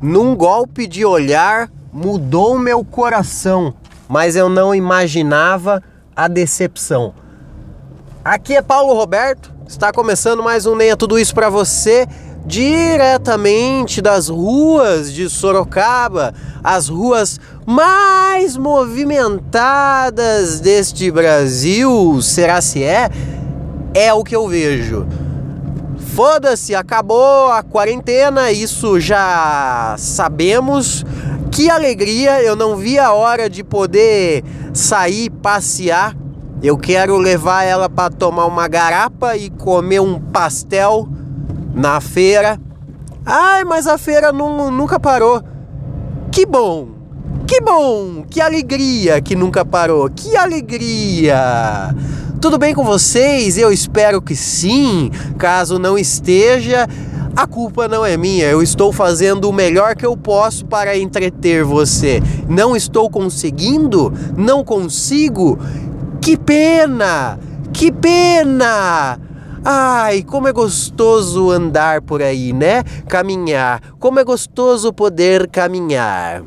Num golpe de olhar, mudou meu coração, mas eu não imaginava a decepção. Aqui é Paulo Roberto, está começando mais um Nem é Tudo Isso para você, diretamente das ruas de Sorocaba, as ruas mais movimentadas deste Brasil. Será se é? É o que eu vejo. Foda-se, acabou a quarentena, isso já sabemos. Que alegria, eu não vi a hora de poder sair, passear. Eu quero levar ela para tomar uma garapa e comer um pastel na feira. Ai, mas a feira não, nunca parou. Que bom, que bom, que alegria que nunca parou, que alegria. Tudo bem com vocês? Eu espero que sim. Caso não esteja, a culpa não é minha. Eu estou fazendo o melhor que eu posso para entreter você. Não estou conseguindo? Não consigo? Que pena! Que pena! Ai, como é gostoso andar por aí, né? Caminhar. Como é gostoso poder caminhar.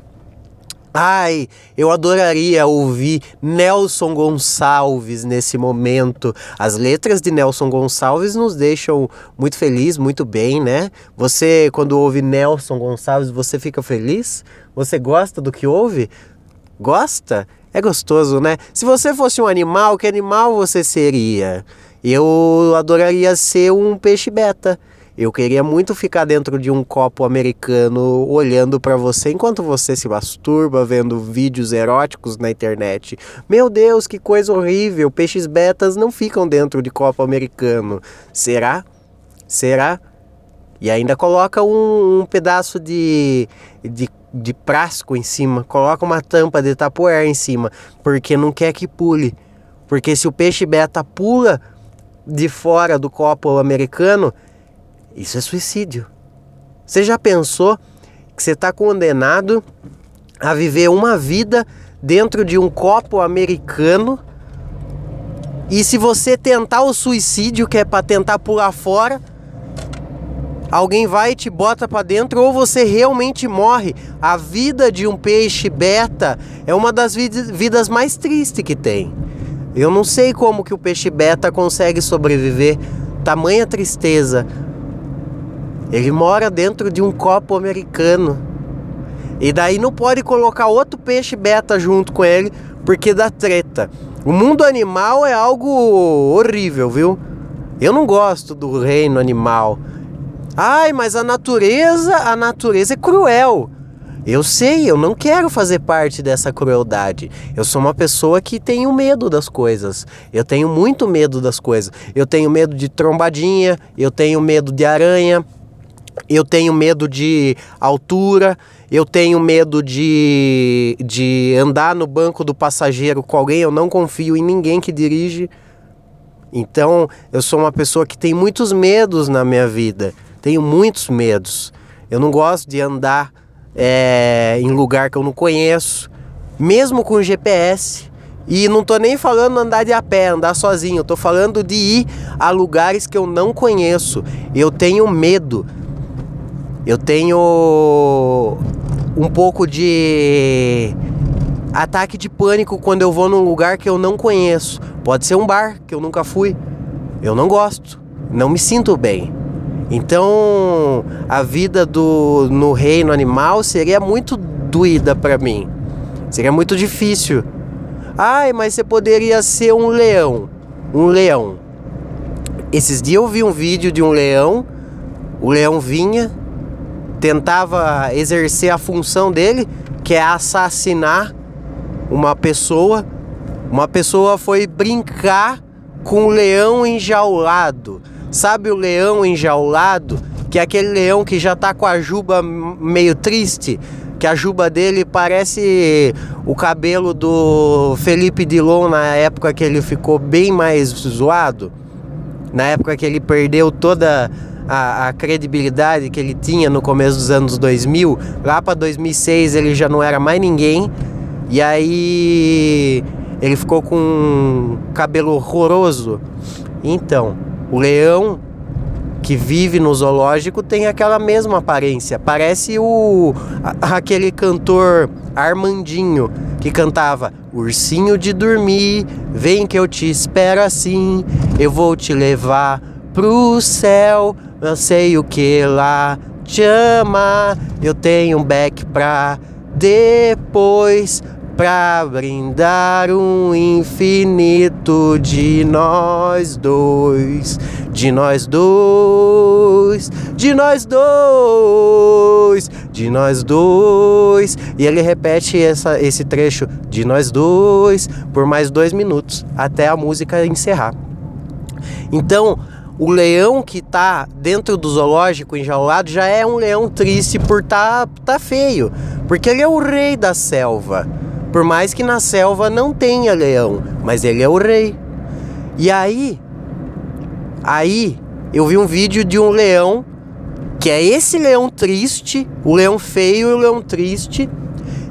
Ai, eu adoraria ouvir Nelson Gonçalves nesse momento. As letras de Nelson Gonçalves nos deixam muito feliz, muito bem, né? Você, quando ouve Nelson Gonçalves, você fica feliz? Você gosta do que ouve? Gosta? É gostoso, né? Se você fosse um animal, que animal você seria? Eu adoraria ser um peixe beta. Eu queria muito ficar dentro de um copo americano olhando para você enquanto você se masturba vendo vídeos eróticos na internet. Meu Deus, que coisa horrível! Peixes betas não ficam dentro de copo americano. Será? Será? E ainda coloca um, um pedaço de, de, de prasco em cima, coloca uma tampa de tapoer em cima, porque não quer que pule. Porque se o peixe beta pula de fora do copo americano, isso é suicídio. Você já pensou que você está condenado a viver uma vida dentro de um copo americano? E se você tentar o suicídio, que é para tentar pular fora, alguém vai e te bota para dentro ou você realmente morre. A vida de um peixe beta é uma das vidas mais tristes que tem. Eu não sei como que o peixe beta consegue sobreviver. Tamanha tristeza. Ele mora dentro de um copo americano. E daí não pode colocar outro peixe beta junto com ele, porque dá treta. O mundo animal é algo horrível, viu? Eu não gosto do reino animal. Ai, mas a natureza, a natureza é cruel. Eu sei, eu não quero fazer parte dessa crueldade. Eu sou uma pessoa que tenho medo das coisas. Eu tenho muito medo das coisas. Eu tenho medo de trombadinha, eu tenho medo de aranha, eu tenho medo de altura, eu tenho medo de, de andar no banco do passageiro com alguém, eu não confio em ninguém que dirige. Então, eu sou uma pessoa que tem muitos medos na minha vida. Tenho muitos medos. Eu não gosto de andar é, em lugar que eu não conheço, mesmo com GPS. E não tô nem falando andar de a pé, andar sozinho. Eu tô falando de ir a lugares que eu não conheço. Eu tenho medo eu tenho um pouco de ataque de pânico quando eu vou num lugar que eu não conheço. Pode ser um bar que eu nunca fui. Eu não gosto, não me sinto bem. Então, a vida do no reino animal seria muito doída para mim. Seria muito difícil. Ai, mas você poderia ser um leão. Um leão. Esses dias eu vi um vídeo de um leão. O leão vinha, tentava exercer a função dele, que é assassinar uma pessoa. Uma pessoa foi brincar com o leão enjaulado. Sabe o leão enjaulado? Que é aquele leão que já tá com a juba meio triste, que a juba dele parece o cabelo do Felipe Dilon na época que ele ficou bem mais zoado, na época que ele perdeu toda a, a, credibilidade que ele tinha no começo dos anos 2000. Lá para 2006 ele já não era mais ninguém. E aí ele ficou com um cabelo horroroso. Então, o leão que vive no zoológico tem aquela mesma aparência. Parece o aquele cantor Armandinho que cantava Ursinho de dormir, vem que eu te espero assim, eu vou te levar pro céu, eu sei o que lá te ama, eu tenho um beck pra depois pra brindar um infinito de nós dois, de nós dois, de nós dois, de nós dois. E ele repete essa, esse trecho de nós dois por mais dois minutos até a música encerrar. Então, o leão que tá dentro do zoológico enjaulado já é um leão triste por tá, tá feio, porque ele é o rei da selva. Por mais que na selva não tenha leão, mas ele é o rei. E aí, aí eu vi um vídeo de um leão, que é esse leão triste, o leão feio e o leão triste,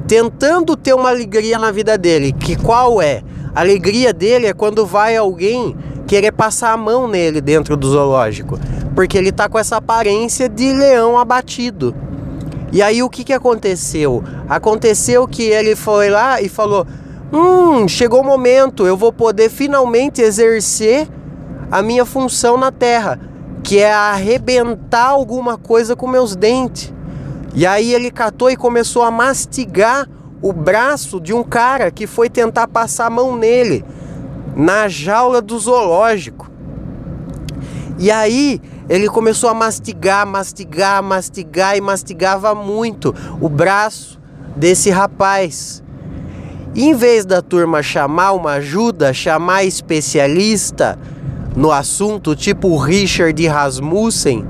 tentando ter uma alegria na vida dele. Que qual é? A alegria dele é quando vai alguém querer passar a mão nele dentro do zoológico, porque ele tá com essa aparência de leão abatido. E aí o que, que aconteceu? Aconteceu que ele foi lá e falou: Hum, chegou o momento, eu vou poder finalmente exercer a minha função na Terra, que é arrebentar alguma coisa com meus dentes. E aí ele catou e começou a mastigar o braço de um cara que foi tentar passar a mão nele na jaula do zoológico. E aí ele começou a mastigar, mastigar, mastigar e mastigava muito o braço desse rapaz. E em vez da turma chamar uma ajuda, chamar especialista no assunto, tipo Richard Rasmussen,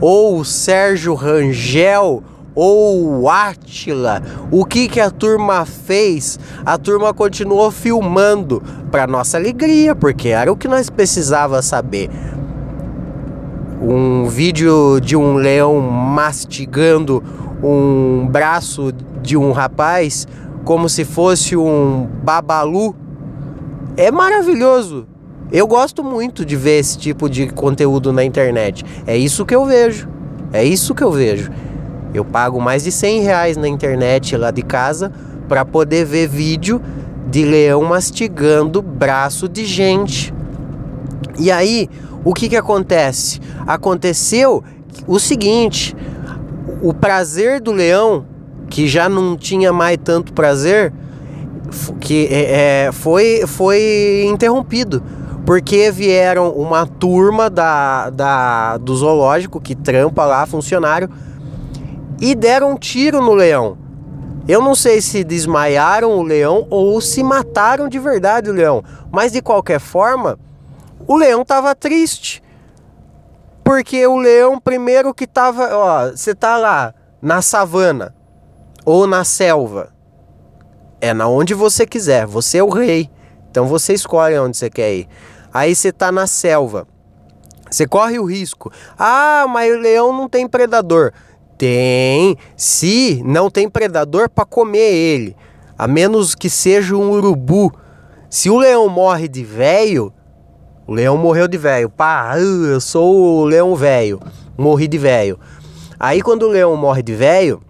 ou o Sérgio Rangel, ou o Átila, o que, que a turma fez? A turma continuou filmando para nossa alegria, porque era o que nós precisava saber um vídeo de um leão mastigando um braço de um rapaz como se fosse um babalu é maravilhoso. Eu gosto muito de ver esse tipo de conteúdo na internet. É isso que eu vejo. É isso que eu vejo. Eu pago mais de 100 reais na internet lá de casa para poder ver vídeo de leão mastigando braço de gente. E aí, o que, que acontece? Aconteceu o seguinte: o prazer do leão, que já não tinha mais tanto prazer, que é, é, foi, foi interrompido. Porque vieram uma turma da, da, do zoológico que trampa lá, funcionário, e deram um tiro no leão. Eu não sei se desmaiaram o leão ou se mataram de verdade o leão, mas de qualquer forma, o leão tava triste. Porque o leão, primeiro que tava, ó, você tá lá na savana ou na selva. É na onde você quiser, você é o rei. Então você escolhe onde você quer ir. Aí você tá na selva. Você corre o risco. Ah, mas o leão não tem predador. Tem, se não tem predador para comer ele, a menos que seja um urubu. Se o leão morre de velho, o leão morreu de velho. Pá, eu sou o leão velho. Morri de velho. Aí quando o leão morre de velho,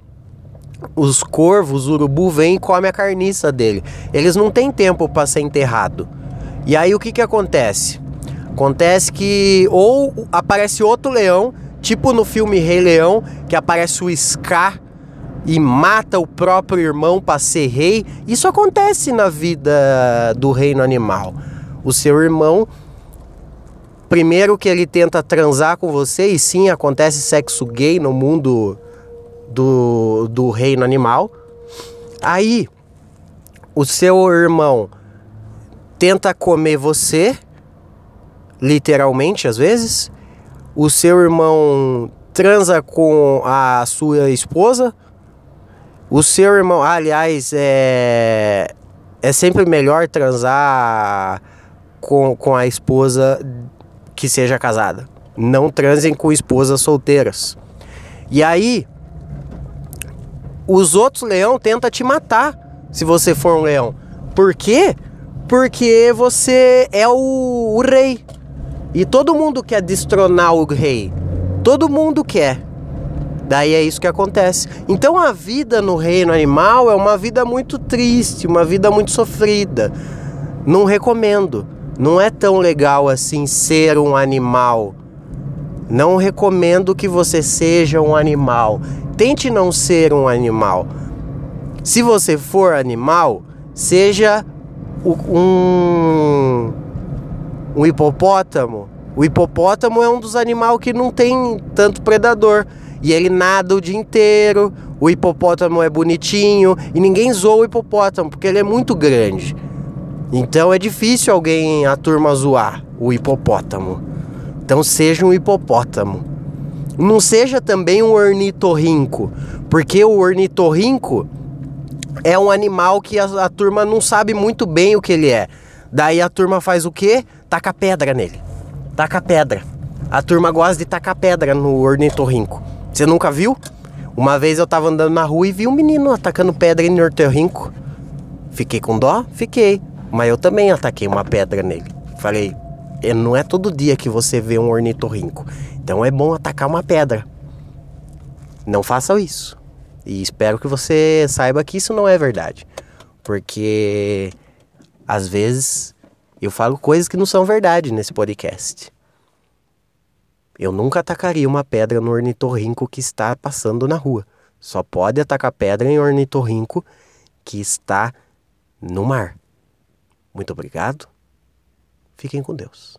os corvos, os urubu vêm e comem a carniça dele. Eles não têm tempo para ser enterrado. E aí o que que acontece? Acontece que ou aparece outro leão, tipo no filme Rei Leão, que aparece o Scar e mata o próprio irmão para ser rei. Isso acontece na vida do reino animal. O seu irmão Primeiro que ele tenta transar com você, e sim, acontece sexo gay no mundo do, do reino animal. Aí, o seu irmão tenta comer você, literalmente às vezes. O seu irmão transa com a sua esposa. O seu irmão, aliás, é, é sempre melhor transar com, com a esposa que seja casada. Não transem com esposas solteiras. E aí, os outros leão tentam te matar se você for um leão. Por quê? Porque você é o, o rei. E todo mundo quer destronar o rei. Todo mundo quer. Daí é isso que acontece. Então a vida no reino animal é uma vida muito triste, uma vida muito sofrida. Não recomendo. Não é tão legal assim ser um animal. Não recomendo que você seja um animal. Tente não ser um animal. Se você for animal, seja um, um hipopótamo. O hipopótamo é um dos animais que não tem tanto predador. E ele nada o dia inteiro. O hipopótamo é bonitinho. E ninguém zoa o hipopótamo, porque ele é muito grande. Então é difícil alguém, a turma, zoar o hipopótamo. Então seja um hipopótamo. Não seja também um ornitorrinco, porque o ornitorrinco é um animal que a, a, turma não sabe muito bem o que ele é. Daí a turma faz o quê? Taca pedra nele. Taca pedra. A turma gosta de tacar pedra no ornitorrinco. Você nunca viu? Uma vez eu tava andando na rua e vi um menino atacando pedra em ornitorrinco. Fiquei com dó? Fiquei. Mas eu também ataquei uma pedra nele. Falei, é, não é todo dia que você vê um ornitorrinco. Então é bom atacar uma pedra. Não façam isso. E espero que você saiba que isso não é verdade. Porque às vezes eu falo coisas que não são verdade nesse podcast. Eu nunca atacaria uma pedra no ornitorrinco que está passando na rua. Só pode atacar pedra em ornitorrinco que está no mar. Muito obrigado. Fiquem com Deus.